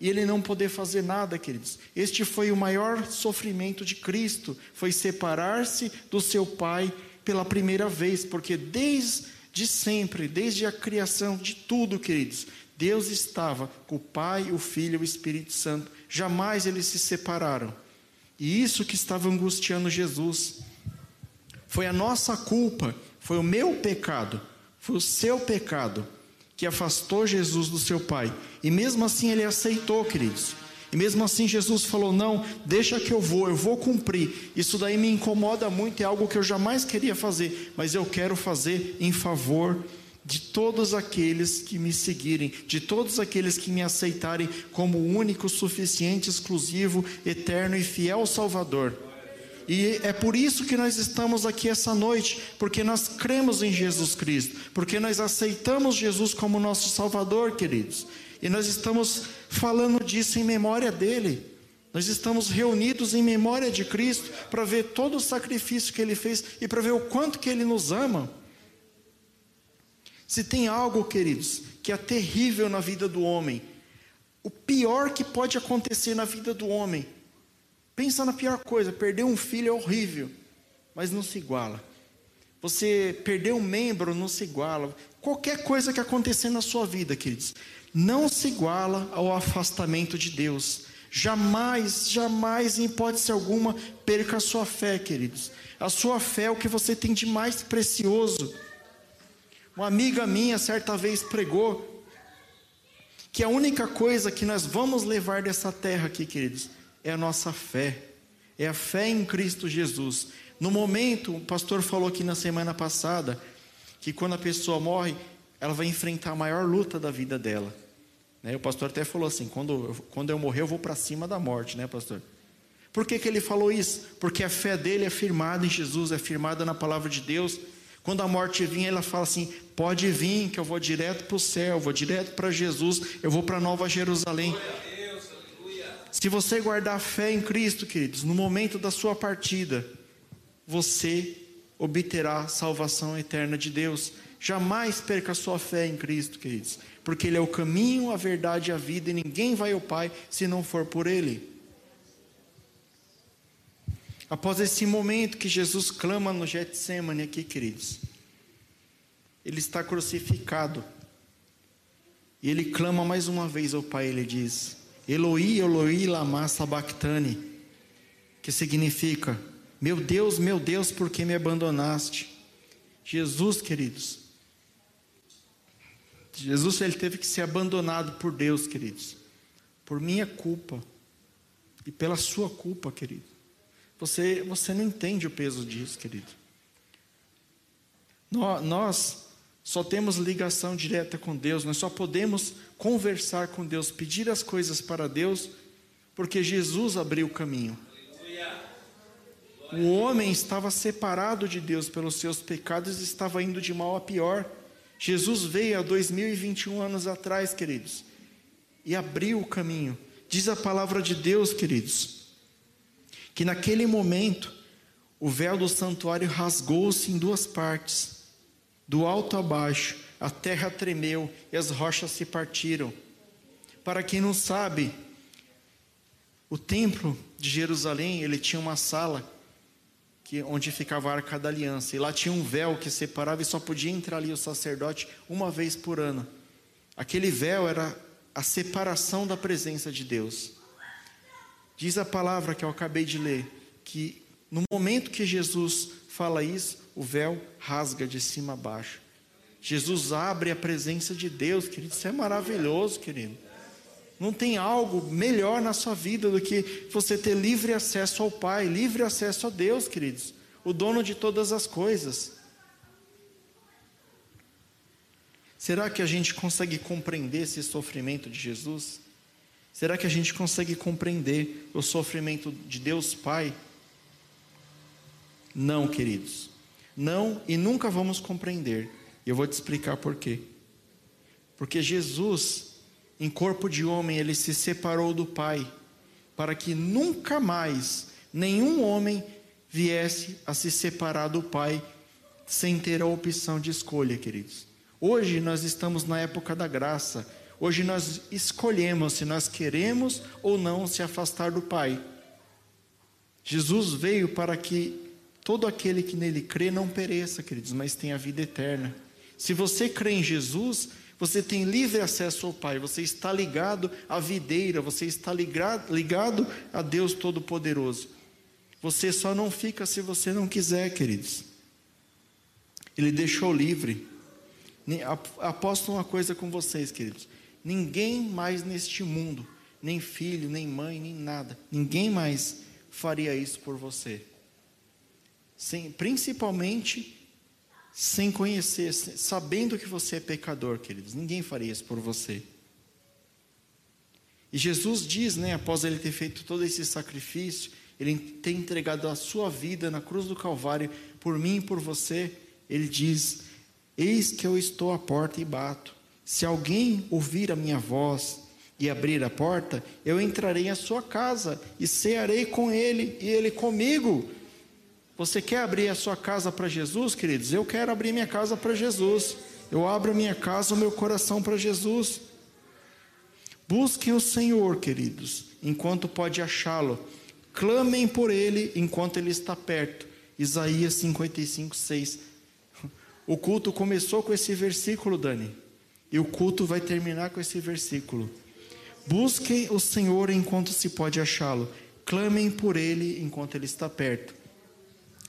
E ele não poder fazer nada, queridos. Este foi o maior sofrimento de Cristo, foi separar-se do seu Pai pela primeira vez, porque desde de sempre, desde a criação de tudo, queridos, Deus estava com o Pai, o Filho e o Espírito Santo. Jamais eles se separaram. E isso que estava angustiando Jesus. Foi a nossa culpa, foi o meu pecado, foi o seu pecado que afastou Jesus do seu Pai. E mesmo assim ele aceitou, queridos. E mesmo assim Jesus falou: Não, deixa que eu vou, eu vou cumprir. Isso daí me incomoda muito, é algo que eu jamais queria fazer, mas eu quero fazer em favor de todos aqueles que me seguirem, de todos aqueles que me aceitarem como único, suficiente, exclusivo, eterno e fiel Salvador. E é por isso que nós estamos aqui essa noite, porque nós cremos em Jesus Cristo, porque nós aceitamos Jesus como nosso Salvador, queridos. E nós estamos falando disso em memória dele. Nós estamos reunidos em memória de Cristo para ver todo o sacrifício que ele fez e para ver o quanto que ele nos ama. Se tem algo, queridos, que é terrível na vida do homem, o pior que pode acontecer na vida do homem, pensa na pior coisa, perder um filho é horrível, mas não se iguala. Você perder um membro não se iguala. Qualquer coisa que acontecer na sua vida, queridos, não se iguala ao afastamento de Deus. Jamais, jamais, em hipótese alguma, perca a sua fé, queridos. A sua fé é o que você tem de mais precioso. Uma amiga minha certa vez pregou que a única coisa que nós vamos levar dessa terra aqui, queridos, é a nossa fé. É a fé em Cristo Jesus. No momento, o pastor falou aqui na semana passada que quando a pessoa morre, ela vai enfrentar a maior luta da vida dela. Né? O pastor até falou assim: quando, quando eu morrer, eu vou para cima da morte, né, pastor? Por que, que ele falou isso? Porque a fé dele é firmada em Jesus, é firmada na palavra de Deus. Quando a morte vir, ela fala assim: pode vir, que eu vou direto para o céu, vou direto para Jesus, eu vou para Nova Jerusalém. Se você guardar fé em Cristo, queridos, no momento da sua partida, você obterá salvação eterna de Deus. Jamais perca a sua fé em Cristo, queridos, porque Ele é o caminho, a verdade e a vida, e ninguém vai ao Pai se não for por Ele. Após esse momento que Jesus clama no Getsemane aqui, queridos, ele está crucificado. E ele clama mais uma vez ao Pai, ele diz: Eloi, Eloi, lama sabachthani, que significa: Meu Deus, meu Deus, por que me abandonaste? Jesus, queridos, Jesus ele teve que ser abandonado por Deus, queridos, por minha culpa e pela sua culpa, querido. Você, você não entende o peso disso, querido. Nós só temos ligação direta com Deus, nós só podemos conversar com Deus, pedir as coisas para Deus, porque Jesus abriu o caminho. O homem estava separado de Deus pelos seus pecados e estava indo de mal a pior. Jesus veio há 2021 anos atrás, queridos, e abriu o caminho. Diz a palavra de Deus, queridos, que naquele momento o véu do santuário rasgou-se em duas partes, do alto a baixo, a terra tremeu e as rochas se partiram. Para quem não sabe, o templo de Jerusalém, ele tinha uma sala que onde ficava a arca da aliança, e lá tinha um véu que separava e só podia entrar ali o sacerdote uma vez por ano. Aquele véu era a separação da presença de Deus. Diz a palavra que eu acabei de ler, que no momento que Jesus fala isso, o véu rasga de cima a baixo. Jesus abre a presença de Deus, querido. Isso é maravilhoso, querido. Não tem algo melhor na sua vida do que você ter livre acesso ao Pai, livre acesso a Deus, queridos, o dono de todas as coisas. Será que a gente consegue compreender esse sofrimento de Jesus? Será que a gente consegue compreender o sofrimento de Deus Pai? Não, queridos. Não e nunca vamos compreender. Eu vou te explicar por quê. Porque Jesus, em corpo de homem, ele se separou do Pai, para que nunca mais nenhum homem viesse a se separar do Pai sem ter a opção de escolha, queridos. Hoje nós estamos na época da graça Hoje nós escolhemos se nós queremos ou não se afastar do Pai. Jesus veio para que todo aquele que nele crê não pereça, queridos, mas tenha vida eterna. Se você crê em Jesus, você tem livre acesso ao Pai, você está ligado à videira, você está ligado, ligado a Deus Todo-Poderoso. Você só não fica se você não quiser, queridos. Ele deixou livre. Aposto uma coisa com vocês, queridos. Ninguém mais neste mundo, nem filho, nem mãe, nem nada, ninguém mais faria isso por você. Sem, principalmente sem conhecer, sabendo que você é pecador, queridos. Ninguém faria isso por você. E Jesus diz, né, após ele ter feito todo esse sacrifício, ele ter entregado a sua vida na cruz do Calvário por mim e por você, ele diz: Eis que eu estou à porta e bato. Se alguém ouvir a minha voz e abrir a porta, eu entrarei em sua casa e cearei com ele e ele comigo. Você quer abrir a sua casa para Jesus, queridos? Eu quero abrir minha casa para Jesus. Eu abro minha casa, o meu coração para Jesus. Busquem o Senhor, queridos, enquanto pode achá-lo. Clamem por ele enquanto ele está perto. Isaías 55, 6. O culto começou com esse versículo, Dani. E o culto vai terminar com esse versículo. Busquem o Senhor enquanto se pode achá-lo. Clamem por ele enquanto ele está perto.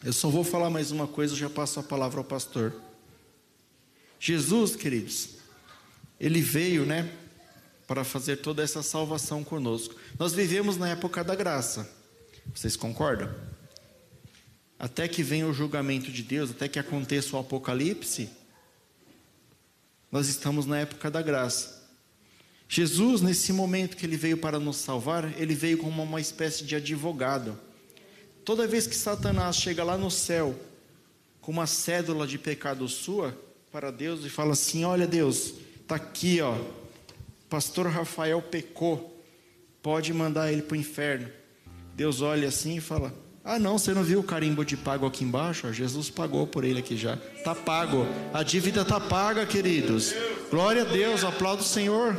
Eu só vou falar mais uma coisa, eu já passo a palavra ao pastor. Jesus, queridos, ele veio, né, para fazer toda essa salvação conosco. Nós vivemos na época da graça. Vocês concordam? Até que venha o julgamento de Deus, até que aconteça o apocalipse, Nós estamos na época da graça. Jesus, nesse momento que ele veio para nos salvar, ele veio como uma espécie de advogado. Toda vez que Satanás chega lá no céu com uma cédula de pecado sua para Deus e fala assim: Olha, Deus, está aqui, ó. Pastor Rafael pecou, pode mandar ele para o inferno. Deus olha assim e fala: Ah, não, você não viu o carimbo de pago aqui embaixo? Jesus pagou por ele aqui já. Está pago. A dívida está paga, queridos. Glória a Deus, aplauda o Senhor.